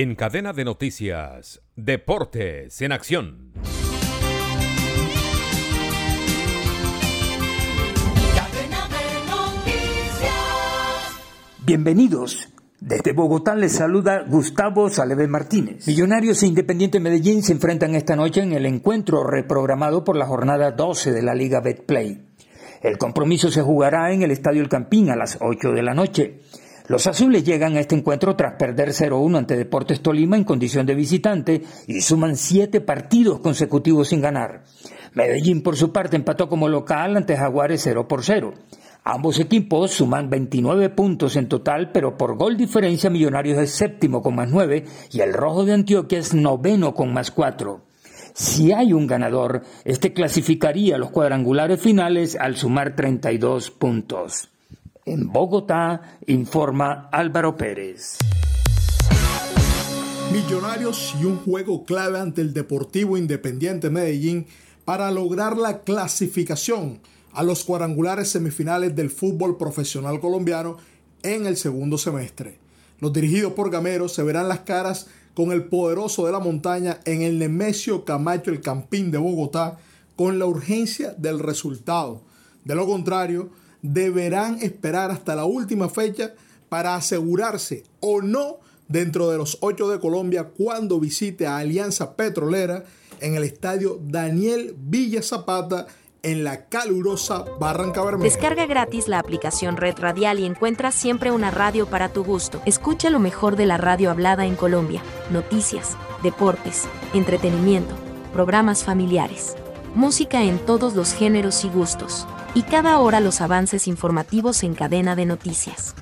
En cadena de noticias, Deportes en Acción. Bienvenidos. Desde Bogotá les saluda Gustavo Saleve Martínez. Millonarios e Independiente Medellín se enfrentan esta noche en el encuentro reprogramado por la jornada 12 de la Liga Betplay. El compromiso se jugará en el Estadio El Campín a las 8 de la noche. Los azules llegan a este encuentro tras perder 0-1 ante Deportes Tolima en condición de visitante y suman siete partidos consecutivos sin ganar. Medellín, por su parte, empató como local ante Jaguares 0 por 0. Ambos equipos suman 29 puntos en total, pero por gol diferencia Millonarios es séptimo con más 9 y el Rojo de Antioquia es noveno con más 4. Si hay un ganador, este clasificaría los cuadrangulares finales al sumar 32 puntos. En Bogotá, informa Álvaro Pérez. Millonarios y un juego clave ante el Deportivo Independiente Medellín para lograr la clasificación a los cuadrangulares semifinales del fútbol profesional colombiano en el segundo semestre. Los dirigidos por Gamero se verán las caras con el poderoso de la montaña en el Nemesio Camacho, el Campín de Bogotá, con la urgencia del resultado. De lo contrario, deberán esperar hasta la última fecha para asegurarse o no dentro de los ocho de Colombia cuando visite a Alianza Petrolera en el estadio Daniel Villa Zapata en la calurosa Barranca Bermeja. Descarga gratis la aplicación Red Radial y encuentra siempre una radio para tu gusto. Escucha lo mejor de la radio hablada en Colombia, noticias, deportes, entretenimiento, programas familiares, música en todos los géneros y gustos, y cada hora los avances informativos en cadena de noticias.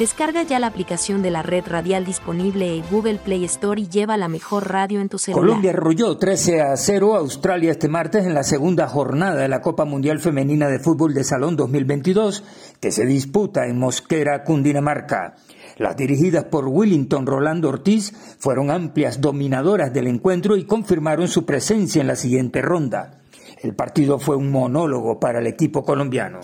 Descarga ya la aplicación de la red radial disponible en Google Play Store y lleva la mejor radio en tu celular. Colombia arrolló 13 a 0 a Australia este martes en la segunda jornada de la Copa Mundial Femenina de Fútbol de Salón 2022 que se disputa en Mosquera, Cundinamarca. Las dirigidas por Willington Rolando Ortiz fueron amplias dominadoras del encuentro y confirmaron su presencia en la siguiente ronda. El partido fue un monólogo para el equipo colombiano.